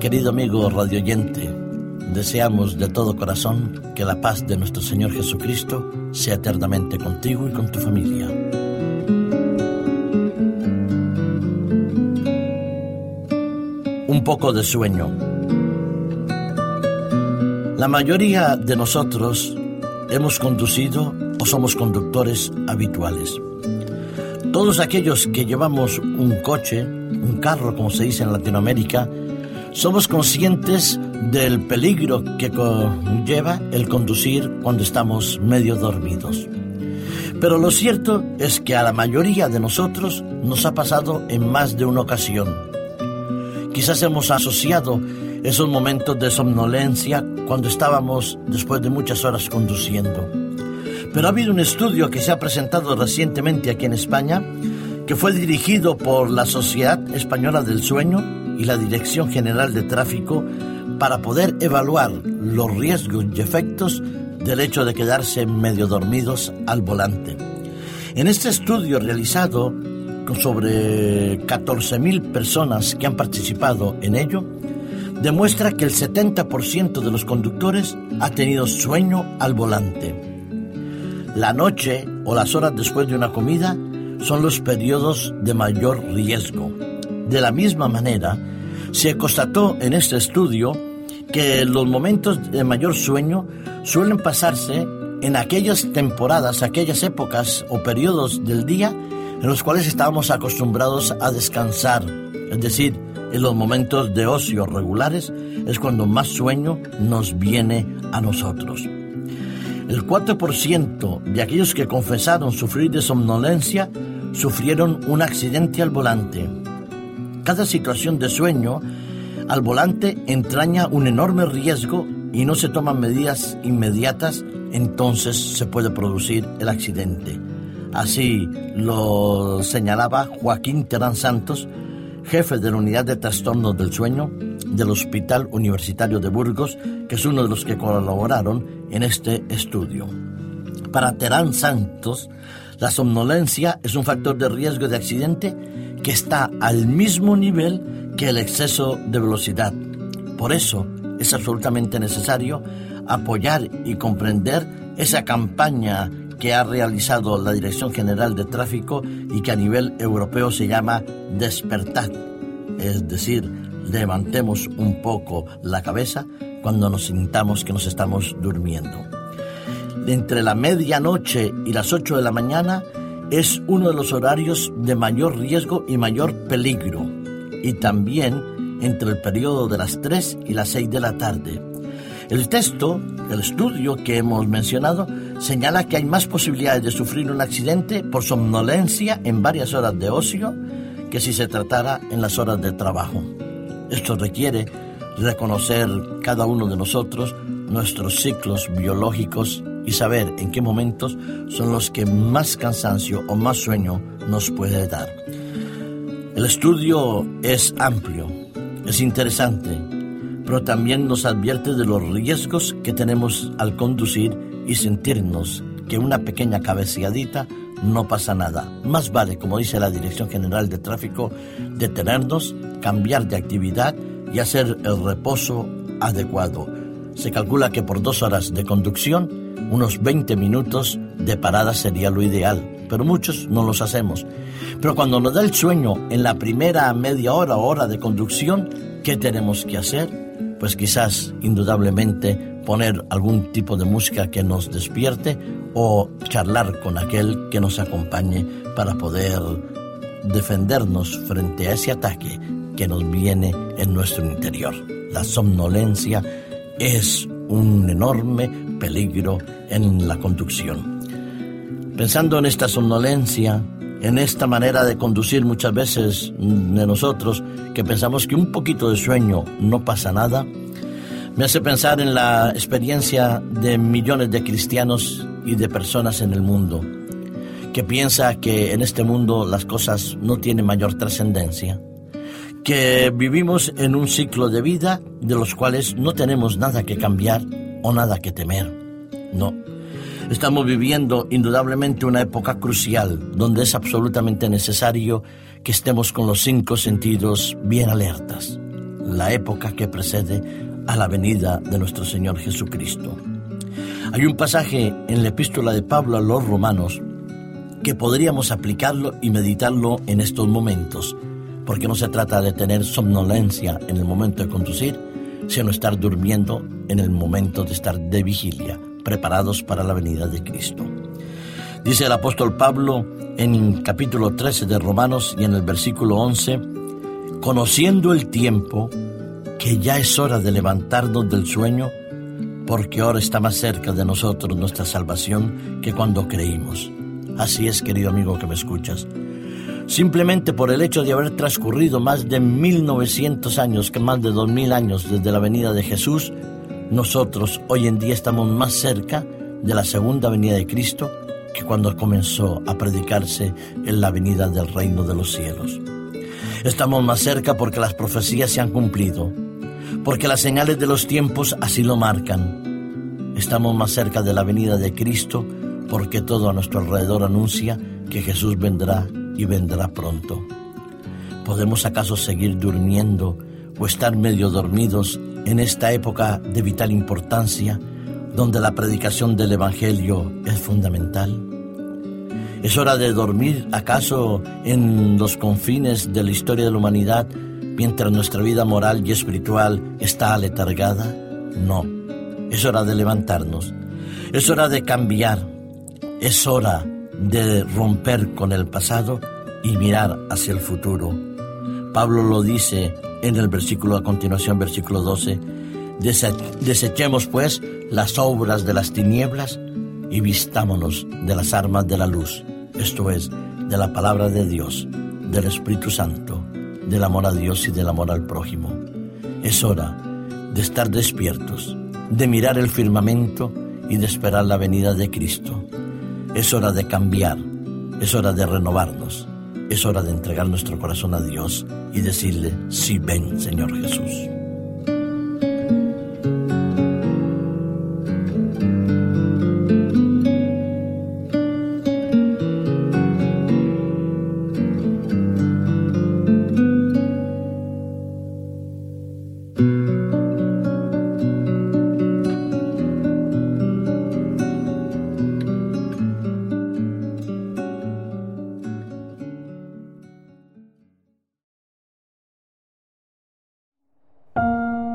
querido amigo radioyente. Deseamos de todo corazón que la paz de nuestro Señor Jesucristo sea eternamente contigo y con tu familia. Un poco de sueño. La mayoría de nosotros hemos conducido o somos conductores habituales. Todos aquellos que llevamos un coche, un carro como se dice en Latinoamérica, somos conscientes del peligro que conlleva el conducir cuando estamos medio dormidos. Pero lo cierto es que a la mayoría de nosotros nos ha pasado en más de una ocasión. Quizás hemos asociado esos momentos de somnolencia cuando estábamos después de muchas horas conduciendo. Pero ha habido un estudio que se ha presentado recientemente aquí en España, que fue dirigido por la Sociedad Española del Sueño y la Dirección General de Tráfico para poder evaluar los riesgos y efectos del hecho de quedarse medio dormidos al volante. En este estudio realizado con sobre 14.000 personas que han participado en ello, demuestra que el 70% de los conductores ha tenido sueño al volante. La noche o las horas después de una comida son los periodos de mayor riesgo. De la misma manera, se constató en este estudio que los momentos de mayor sueño suelen pasarse en aquellas temporadas, aquellas épocas o periodos del día en los cuales estábamos acostumbrados a descansar, es decir, en los momentos de ocio regulares es cuando más sueño nos viene a nosotros. El 4% de aquellos que confesaron sufrir de somnolencia sufrieron un accidente al volante. Cada situación de sueño al volante entraña un enorme riesgo y no se toman medidas inmediatas, entonces se puede producir el accidente. Así lo señalaba Joaquín Terán Santos, jefe de la unidad de trastornos del sueño del Hospital Universitario de Burgos, que es uno de los que colaboraron en este estudio. Para Terán Santos, la somnolencia es un factor de riesgo de accidente que está al mismo nivel que el exceso de velocidad. Por eso es absolutamente necesario apoyar y comprender esa campaña que ha realizado la Dirección General de Tráfico y que a nivel europeo se llama Despertad, es decir, levantemos un poco la cabeza cuando nos sintamos que nos estamos durmiendo. Entre la medianoche y las 8 de la mañana es uno de los horarios de mayor riesgo y mayor peligro, y también entre el periodo de las 3 y las 6 de la tarde. El texto, el estudio que hemos mencionado, señala que hay más posibilidades de sufrir un accidente por somnolencia en varias horas de ocio que si se tratara en las horas de trabajo. Esto requiere reconocer cada uno de nosotros nuestros ciclos biológicos y saber en qué momentos son los que más cansancio o más sueño nos puede dar. El estudio es amplio, es interesante, pero también nos advierte de los riesgos que tenemos al conducir y sentirnos que una pequeña cabeceadita no pasa nada. Más vale, como dice la Dirección General de Tráfico, detenernos, cambiar de actividad y hacer el reposo adecuado. Se calcula que por dos horas de conducción unos 20 minutos de parada sería lo ideal, pero muchos no los hacemos. Pero cuando nos da el sueño en la primera media hora o hora de conducción, ¿qué tenemos que hacer? Pues quizás, indudablemente, poner algún tipo de música que nos despierte o charlar con aquel que nos acompañe para poder defendernos frente a ese ataque que nos viene en nuestro interior. La somnolencia es un enorme peligro en la conducción. Pensando en esta somnolencia, en esta manera de conducir muchas veces de nosotros, que pensamos que un poquito de sueño no pasa nada, me hace pensar en la experiencia de millones de cristianos y de personas en el mundo, que piensa que en este mundo las cosas no tienen mayor trascendencia, que vivimos en un ciclo de vida de los cuales no tenemos nada que cambiar o nada que temer. No. Estamos viviendo indudablemente una época crucial donde es absolutamente necesario que estemos con los cinco sentidos bien alertas. la época que precede a la venida de nuestro Señor Jesucristo. Hay un pasaje en la epístola de Pablo a los romanos que podríamos aplicarlo y meditarlo en estos momentos, porque no se trata de tener somnolencia en el momento de conducir, sino estar durmiendo en el momento de estar de vigilia, preparados para la venida de Cristo. Dice el apóstol Pablo en capítulo 13 de Romanos y en el versículo 11, conociendo el tiempo, que ya es hora de levantarnos del sueño, porque ahora está más cerca de nosotros nuestra salvación que cuando creímos. Así es, querido amigo que me escuchas. Simplemente por el hecho de haber transcurrido más de 1900 años, que más de 2000 años desde la venida de Jesús, nosotros hoy en día estamos más cerca de la segunda venida de Cristo que cuando comenzó a predicarse en la venida del reino de los cielos. Estamos más cerca porque las profecías se han cumplido, porque las señales de los tiempos así lo marcan. Estamos más cerca de la venida de Cristo porque todo a nuestro alrededor anuncia que Jesús vendrá y vendrá pronto. ¿Podemos acaso seguir durmiendo o estar medio dormidos en esta época de vital importancia donde la predicación del Evangelio es fundamental? ¿Es hora de dormir acaso en los confines de la historia de la humanidad mientras nuestra vida moral y espiritual está aletargada? No, es hora de levantarnos, es hora de cambiar, es hora de romper con el pasado y mirar hacia el futuro. Pablo lo dice en el versículo a continuación, versículo 12, desechemos pues las obras de las tinieblas y vistámonos de las armas de la luz, esto es, de la palabra de Dios, del Espíritu Santo, del amor a Dios y del amor al prójimo. Es hora de estar despiertos, de mirar el firmamento y de esperar la venida de Cristo. Es hora de cambiar, es hora de renovarnos, es hora de entregar nuestro corazón a Dios y decirle, sí ven, Señor Jesús.